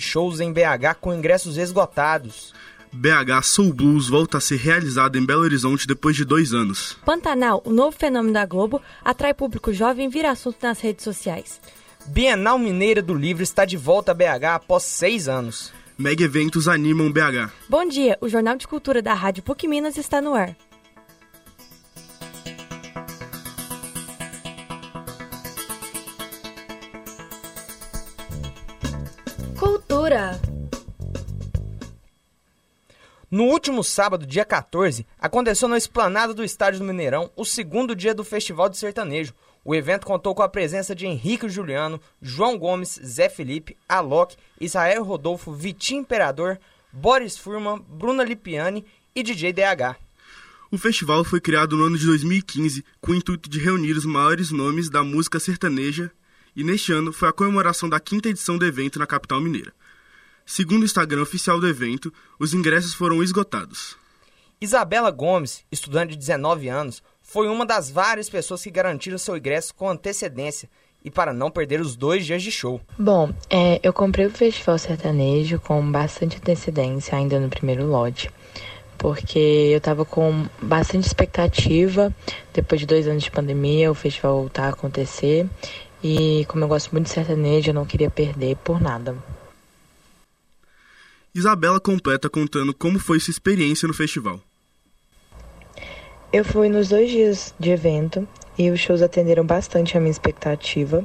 shows em BH com ingressos esgotados. BH Soul Blues volta a ser realizado em Belo Horizonte depois de dois anos. Pantanal, o novo fenômeno da Globo, atrai público jovem e vira assunto nas redes sociais. Bienal Mineira do Livro está de volta a BH após seis anos. Mega eventos animam BH. Bom dia, o Jornal de Cultura da Rádio PUC Minas está no ar. Cultura. No último sábado, dia 14, aconteceu na esplanada do Estádio do Mineirão o segundo dia do Festival de Sertanejo. O evento contou com a presença de Henrique Juliano, João Gomes, Zé Felipe, Alok, Israel Rodolfo, Vitinho Imperador, Boris Furman, Bruna Lipiani e DJ DH. O festival foi criado no ano de 2015 com o intuito de reunir os maiores nomes da música sertaneja e neste ano foi a comemoração da quinta edição do evento na capital mineira. Segundo o Instagram oficial do evento, os ingressos foram esgotados. Isabela Gomes, estudante de 19 anos, foi uma das várias pessoas que garantiram seu ingresso com antecedência e para não perder os dois dias de show. Bom, é, eu comprei o Festival Sertanejo com bastante antecedência, ainda no primeiro lote, porque eu estava com bastante expectativa. Depois de dois anos de pandemia, o festival voltar a acontecer. E como eu gosto muito de sertanejo, eu não queria perder por nada. Isabela completa contando como foi sua experiência no festival. Eu fui nos dois dias de evento e os shows atenderam bastante a minha expectativa.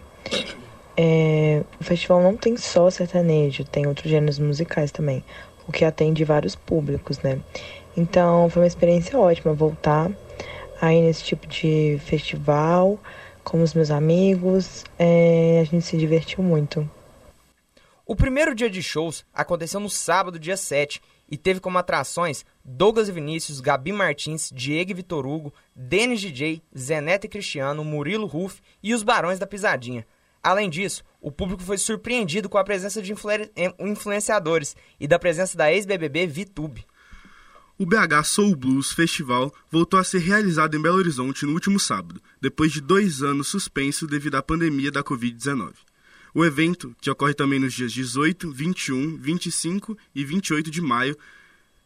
É, o festival não tem só sertanejo, tem outros gêneros musicais também, o que atende vários públicos, né? Então foi uma experiência ótima voltar aí nesse tipo de festival com os meus amigos. É, a gente se divertiu muito. O primeiro dia de shows aconteceu no sábado, dia 7, e teve como atrações Douglas Vinícius, Gabi Martins, Diego e Vitor Hugo, Denis DJ, Zeneta e Cristiano, Murilo Ruff e os Barões da Pisadinha. Além disso, o público foi surpreendido com a presença de influenciadores e da presença da ex-BBB Vitube. O BH Soul Blues Festival voltou a ser realizado em Belo Horizonte no último sábado, depois de dois anos suspenso devido à pandemia da Covid-19. O evento, que ocorre também nos dias 18, 21, 25 e 28 de maio,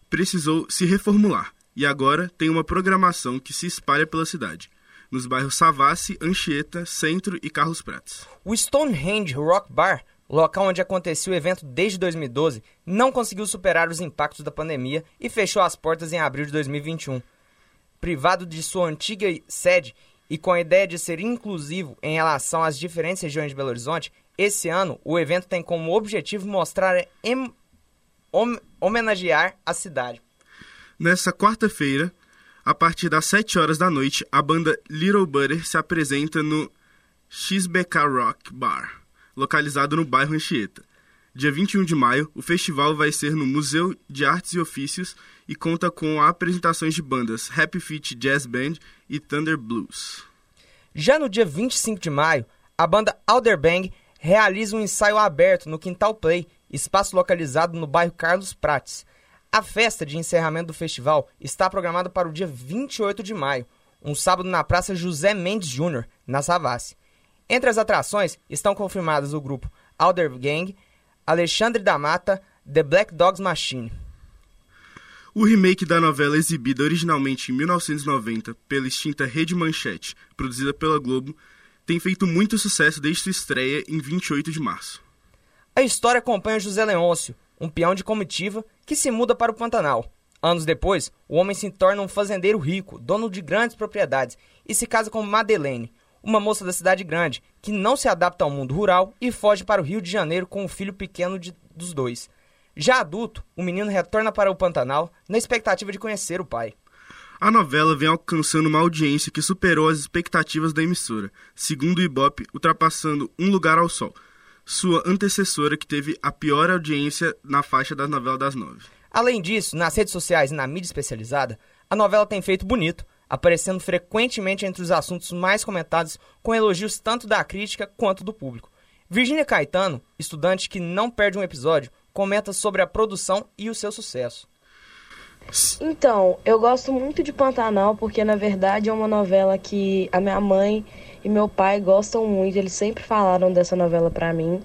precisou se reformular e agora tem uma programação que se espalha pela cidade, nos bairros Savassi, Anchieta, Centro e Carlos Prates. O Stonehenge Rock Bar, local onde acontecia o evento desde 2012, não conseguiu superar os impactos da pandemia e fechou as portas em abril de 2021. Privado de sua antiga sede e com a ideia de ser inclusivo em relação às diferentes regiões de Belo Horizonte, esse ano, o evento tem como objetivo mostrar em, hom, homenagear a cidade. Nessa quarta-feira, a partir das 7 horas da noite, a banda Little Butter se apresenta no XBK Rock Bar, localizado no bairro Anchieta. Dia 21 de maio, o festival vai ser no Museu de Artes e Ofícios e conta com apresentações de bandas Happy Feet Jazz Band e Thunder Blues. Já no dia 25 de maio, a banda Alderbang realiza um ensaio aberto no Quintal Play, espaço localizado no bairro Carlos Prates. A festa de encerramento do festival está programada para o dia 28 de maio, um sábado na Praça José Mendes Júnior, na Savassi. Entre as atrações estão confirmadas o grupo Alder Gang, Alexandre da Mata, The Black Dogs Machine. O remake da novela exibida originalmente em 1990 pela extinta Rede Manchete, produzida pela Globo, tem feito muito sucesso desde sua estreia em 28 de março. A história acompanha José Leôncio, um peão de comitiva que se muda para o Pantanal. Anos depois, o homem se torna um fazendeiro rico, dono de grandes propriedades, e se casa com Madeleine, uma moça da cidade grande, que não se adapta ao mundo rural e foge para o Rio de Janeiro com o filho pequeno de, dos dois. Já adulto, o menino retorna para o Pantanal na expectativa de conhecer o pai. A novela vem alcançando uma audiência que superou as expectativas da emissora, segundo o Ibope, ultrapassando Um Lugar ao Sol, sua antecessora que teve a pior audiência na faixa da novela das nove. Além disso, nas redes sociais e na mídia especializada, a novela tem feito bonito, aparecendo frequentemente entre os assuntos mais comentados, com elogios tanto da crítica quanto do público. Virginia Caetano, estudante que não perde um episódio, comenta sobre a produção e o seu sucesso. Então, eu gosto muito de Pantanal porque na verdade é uma novela que a minha mãe e meu pai gostam muito, eles sempre falaram dessa novela para mim.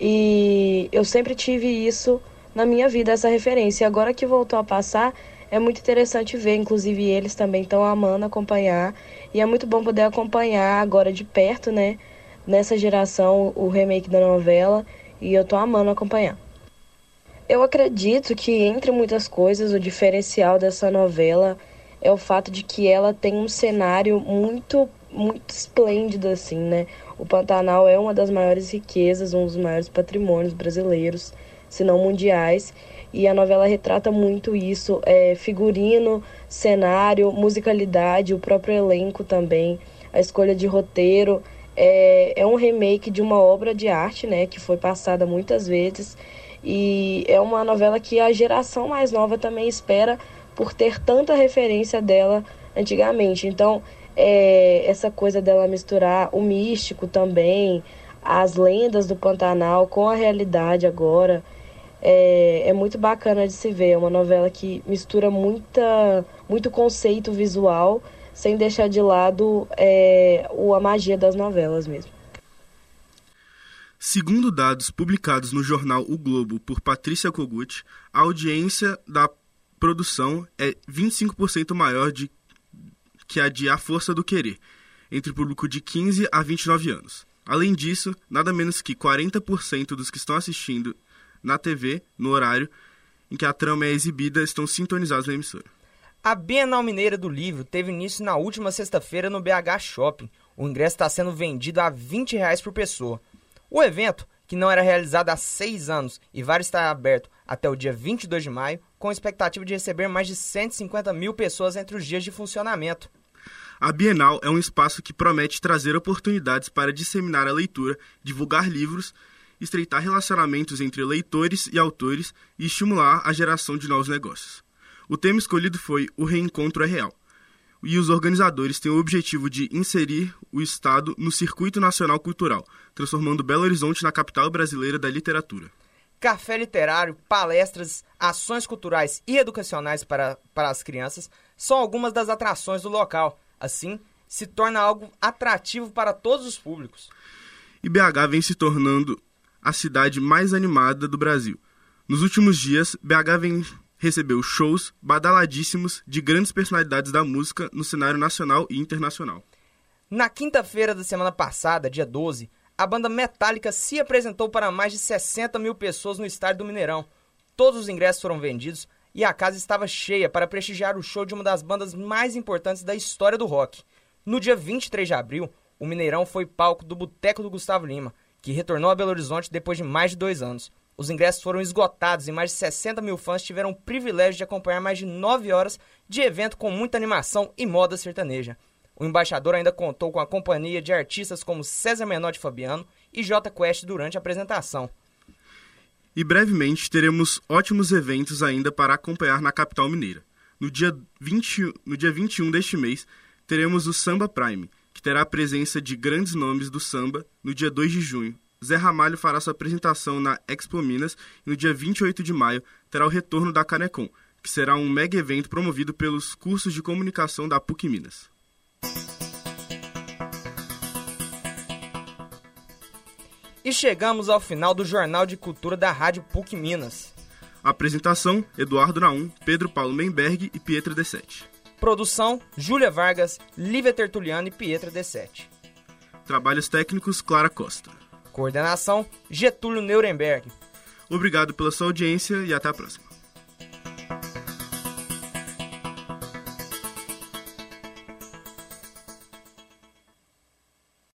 E eu sempre tive isso na minha vida, essa referência. E agora que voltou a passar, é muito interessante ver, inclusive eles também estão amando acompanhar. E é muito bom poder acompanhar agora de perto, né? Nessa geração, o remake da novela. E eu tô amando acompanhar. Eu acredito que, entre muitas coisas, o diferencial dessa novela é o fato de que ela tem um cenário muito, muito esplêndido, assim, né? O Pantanal é uma das maiores riquezas, um dos maiores patrimônios brasileiros, se não mundiais. E a novela retrata muito isso, é, figurino, cenário, musicalidade, o próprio elenco também, a escolha de roteiro. É, é um remake de uma obra de arte, né, que foi passada muitas vezes. E é uma novela que a geração mais nova também espera por ter tanta referência dela antigamente. Então, é, essa coisa dela misturar o místico também, as lendas do Pantanal com a realidade agora, é, é muito bacana de se ver. É uma novela que mistura muita, muito conceito visual, sem deixar de lado é, a magia das novelas mesmo. Segundo dados publicados no jornal O Globo por Patrícia Kogut, a audiência da produção é 25% maior de, que a de A Força do Querer, entre o público de 15 a 29 anos. Além disso, nada menos que 40% dos que estão assistindo na TV, no horário em que a trama é exibida, estão sintonizados na emissora. A Bienal Mineira do Livro teve início na última sexta-feira no BH Shopping. O ingresso está sendo vendido a 20 reais por pessoa. O evento, que não era realizado há seis anos e vai estar aberto até o dia 22 de maio, com expectativa de receber mais de 150 mil pessoas entre os dias de funcionamento. A Bienal é um espaço que promete trazer oportunidades para disseminar a leitura, divulgar livros, estreitar relacionamentos entre leitores e autores e estimular a geração de novos negócios. O tema escolhido foi O Reencontro é Real. E os organizadores têm o objetivo de inserir o Estado no circuito nacional cultural, transformando Belo Horizonte na capital brasileira da literatura café literário, palestras, ações culturais e educacionais para, para as crianças são algumas das atrações do local. Assim, se torna algo atrativo para todos os públicos. E BH vem se tornando a cidade mais animada do Brasil. Nos últimos dias, BH vem recebeu shows badaladíssimos de grandes personalidades da música no cenário nacional e internacional. Na quinta-feira da semana passada, dia 12, a banda Metallica se apresentou para mais de 60 mil pessoas no estádio do Mineirão. Todos os ingressos foram vendidos e a casa estava cheia para prestigiar o show de uma das bandas mais importantes da história do rock. No dia 23 de abril, o Mineirão foi palco do Boteco do Gustavo Lima, que retornou a Belo Horizonte depois de mais de dois anos. Os ingressos foram esgotados e mais de 60 mil fãs tiveram o privilégio de acompanhar mais de nove horas de evento com muita animação e moda sertaneja. O embaixador ainda contou com a companhia de artistas como César Menotti Fabiano e J Quest durante a apresentação. E brevemente teremos ótimos eventos ainda para acompanhar na capital mineira. No dia, 20, no dia 21 deste mês, teremos o Samba Prime, que terá a presença de grandes nomes do samba no dia 2 de junho. Zé Ramalho fará sua apresentação na Expo Minas e no dia 28 de maio terá o retorno da Canecon, que será um mega evento promovido pelos cursos de comunicação da PUC Minas. E chegamos ao final do Jornal de Cultura da Rádio PUC Minas. Apresentação: Eduardo Naum, Pedro Paulo Menberg e Pietra D7. Produção: Júlia Vargas, Lívia Tertuliano e Pietra D7. Trabalhos técnicos: Clara Costa. Coordenação: Getúlio Nuremberg. Obrigado pela sua audiência e até a próxima.